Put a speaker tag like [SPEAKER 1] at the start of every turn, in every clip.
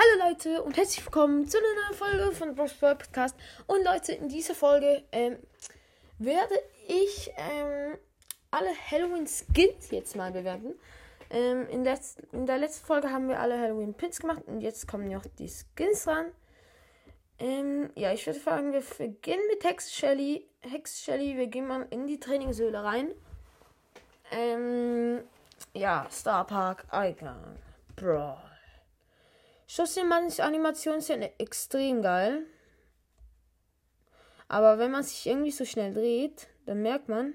[SPEAKER 1] Hallo Leute und herzlich willkommen zu einer neuen Folge von Bros Podcast. Und Leute, in dieser Folge ähm, werde ich ähm, alle Halloween Skins jetzt mal bewerten. Ähm, in, letz in der letzten Folge haben wir alle Halloween Pins gemacht und jetzt kommen noch die Skins ran. Ähm, ja, ich würde sagen, wir beginnen mit Hex Shelly. Hex Shelly, wir gehen mal in die Trainingshöhle rein. Ähm, ja, Star Park, Eingang, Brawl. Schussanimation ist ja extrem geil. Aber wenn man sich irgendwie so schnell dreht, dann merkt man,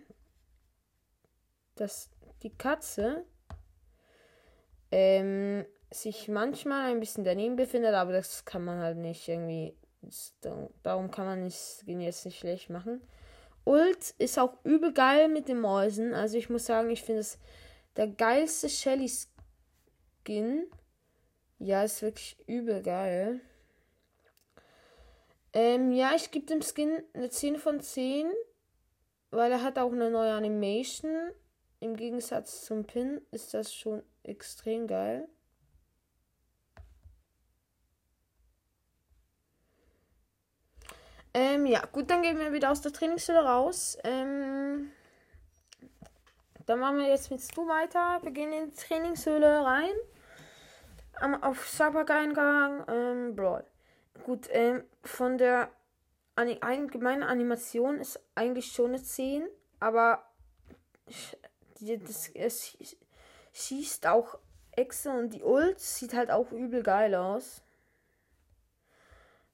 [SPEAKER 1] dass die Katze ähm, sich manchmal ein bisschen daneben befindet, aber das kann man halt nicht irgendwie. Darum kann man es jetzt nicht schlecht machen. Ult ist auch übel geil mit den Mäusen. Also ich muss sagen, ich finde es der geilste Shelly Skin. Ja, ist wirklich übel geil. Ähm, ja, ich gebe dem Skin eine 10 von 10, weil er hat auch eine neue Animation. Im Gegensatz zum Pin ist das schon extrem geil. Ähm, ja, gut, dann gehen wir wieder aus der Trainingshülle raus. Ähm, dann machen wir jetzt mit Stu weiter. Wir gehen in die Trainingshöhle rein. Auf Sabak-Eingang, ähm, Brawl. Gut, ähm, von der allgemeinen Animation ist eigentlich schon eine 10, aber das, es schießt auch Exe und die Ult sieht halt auch übel geil aus.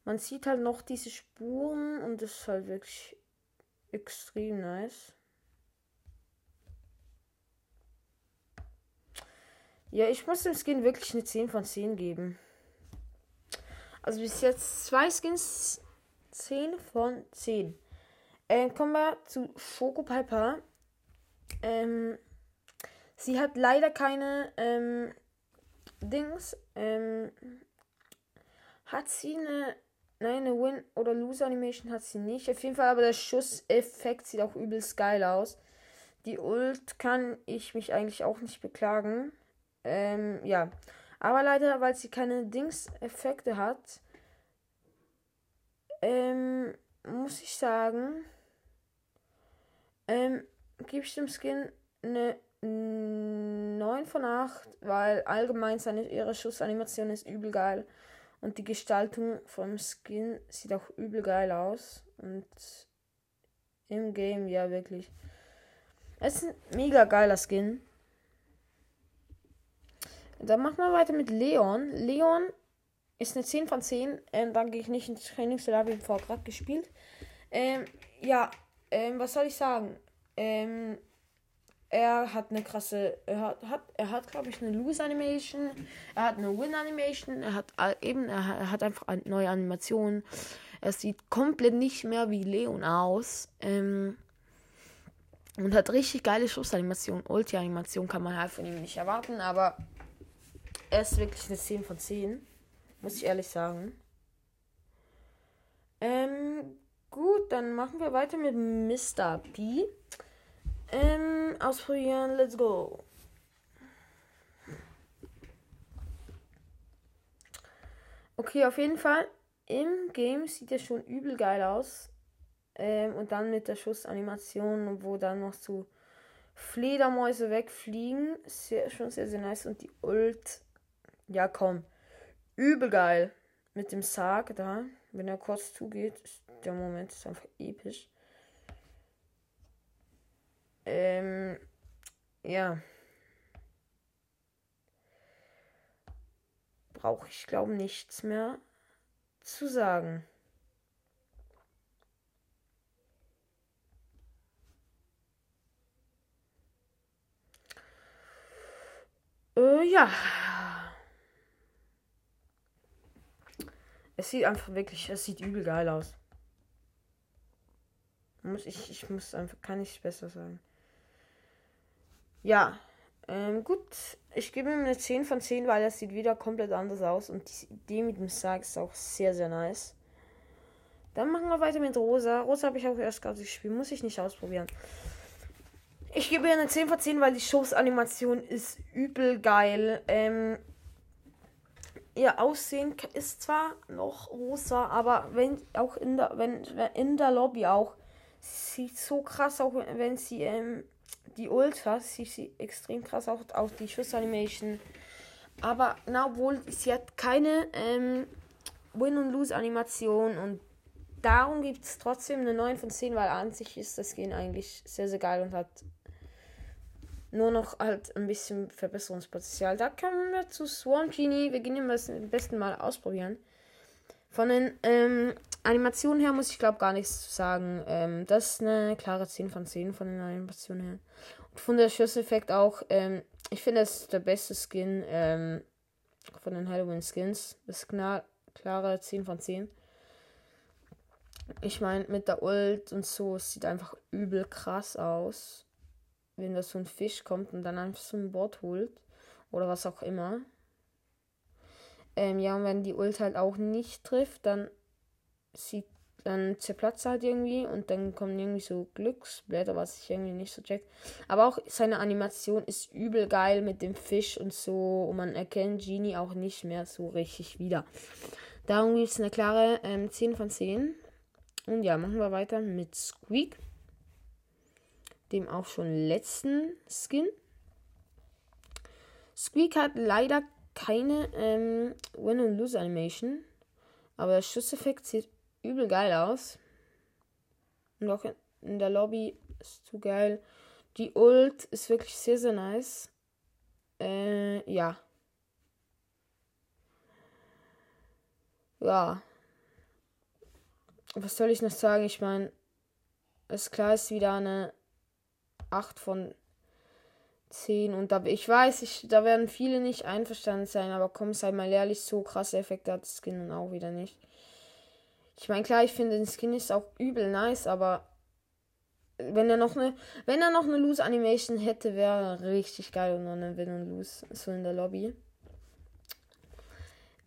[SPEAKER 1] Man sieht halt noch diese Spuren und das ist halt wirklich extrem nice. Ja, ich muss dem Skin wirklich eine 10 von 10 geben. Also bis jetzt zwei Skins 10 von 10. Ähm, kommen wir zu Schoko Piper. Ähm, sie hat leider keine ähm, Dings. Ähm, hat sie eine. Nein, eine Win- oder Lose-Animation hat sie nicht. Auf jeden Fall, aber der Schusseffekt sieht auch übelst geil aus. Die Ult kann ich mich eigentlich auch nicht beklagen. Ähm, ja. Aber leider, weil sie keine Dings-Effekte hat, ähm, muss ich sagen, ähm, gebe ich dem Skin eine 9 von 8, weil allgemein seine, ihre Schussanimation ist übel geil. Und die Gestaltung vom Skin sieht auch übel geil aus. Und im Game, ja, wirklich. Es ist ein mega geiler Skin. Dann machen wir weiter mit Leon. Leon ist eine 10 von 10. Ähm, dann gehe ich nicht ins Trainingslager, habe ich vorher gerade gespielt. Ähm, ja, ähm, was soll ich sagen? Ähm, er hat eine krasse, er hat, hat er hat glaube ich eine Lose Animation, er hat eine Win Animation, er hat eben, er hat einfach eine neue Animation. Er sieht komplett nicht mehr wie Leon aus. Ähm, und hat richtig geile Schussanimation. Ulti-Animation kann man halt von ihm nicht erwarten, aber er ist wirklich eine 10 von 10. Muss ich ehrlich sagen. Ähm, gut, dann machen wir weiter mit Mr. P. Ähm, ausprobieren, let's go. Okay, auf jeden Fall. Im Game sieht er schon übel geil aus. Ähm, und dann mit der Schussanimation, wo dann noch so Fledermäuse wegfliegen. Sehr, schon sehr, sehr nice. Und die Ult ja, komm. Übel geil. Mit dem Sarg da. Wenn er kurz zugeht, ist der Moment ist einfach episch. Ähm, ja. Brauche ich, glaube nichts mehr zu sagen. Äh, ja. Es sieht einfach wirklich, es sieht übel geil aus. Muss ich, ich muss einfach, kann ich besser sagen. Ja, ähm, gut. Ich gebe ihm eine 10 von 10, weil das sieht wieder komplett anders aus. Und die Idee mit dem Sarg ist auch sehr, sehr nice. Dann machen wir weiter mit Rosa. Rosa habe ich auch erst gerade gespielt. Muss ich nicht ausprobieren. Ich gebe ihr eine 10 von 10, weil die Shows-Animation ist übel geil. Ähm, ihr Aussehen ist zwar noch rosa, aber wenn auch in der, wenn, in der Lobby auch, sieht so krass auch, wenn sie ähm, die Ultras, sieht sie extrem krass auch, auch die Schussanimation. Aber na, obwohl sie hat keine ähm, Win- und Lose-Animation und darum gibt es trotzdem eine 9 von 10, weil an sich ist das Skin eigentlich sehr, sehr geil und hat nur noch halt ein bisschen Verbesserungspotenzial. Da kommen wir zu Swarm Genie. Wir gehen das am besten mal ausprobieren. Von den ähm, Animationen her muss ich glaube gar nichts sagen. Ähm, das ist eine klare 10 von 10 von den Animationen her. Und von der Schusseffekt auch. Ähm, ich finde, das ist der beste Skin ähm, von den Halloween Skins. Das ist klar, klare 10 von 10. Ich meine, mit der Ult und so, es sieht einfach übel krass aus wenn da so ein Fisch kommt und dann einfach so ein Board holt. Oder was auch immer. Ähm, ja, und wenn die Ult halt auch nicht trifft, dann sieht, dann zerplatzt halt irgendwie und dann kommen irgendwie so Glücksblätter, was ich irgendwie nicht so check. Aber auch seine Animation ist übel geil mit dem Fisch und so. Und man erkennt Genie auch nicht mehr so richtig wieder. Darum gibt es eine klare ähm, 10 von 10. Und ja, machen wir weiter mit Squeak dem auch schon letzten Skin. Squeak hat leider keine ähm, Win- und Lose-Animation. Aber der Schusseffekt sieht übel geil aus. Und auch in der Lobby ist zu geil. Die Ult ist wirklich sehr, sehr nice. Äh, ja. Ja. Was soll ich noch sagen? Ich meine, ist klar, ist wieder eine 8 von 10. Und da, ich weiß, ich, da werden viele nicht einverstanden sein, aber komm, sei mal ehrlich, so krasse Effekte hat das Skin auch wieder nicht. Ich meine, klar, ich finde, den Skin ist auch übel nice, aber wenn er noch eine, wenn er noch eine Lose Animation hätte, wäre richtig geil und noch eine Win und Lose so in der Lobby.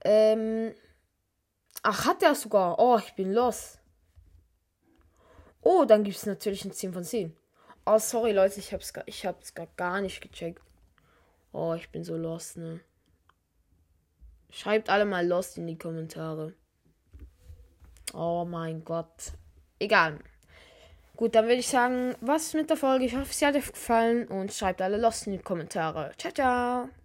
[SPEAKER 1] Ähm, ach, hat er sogar. Oh, ich bin los. Oh, dann gibt es natürlich ein 10 von 10. Oh, sorry, Leute, ich hab's, ich hab's gar, gar nicht gecheckt. Oh, ich bin so lost, ne? Schreibt alle mal lost in die Kommentare. Oh mein Gott. Egal. Gut, dann würde ich sagen, was mit der Folge. Ich hoffe, sie hat euch gefallen und schreibt alle lost in die Kommentare. Ciao, ciao.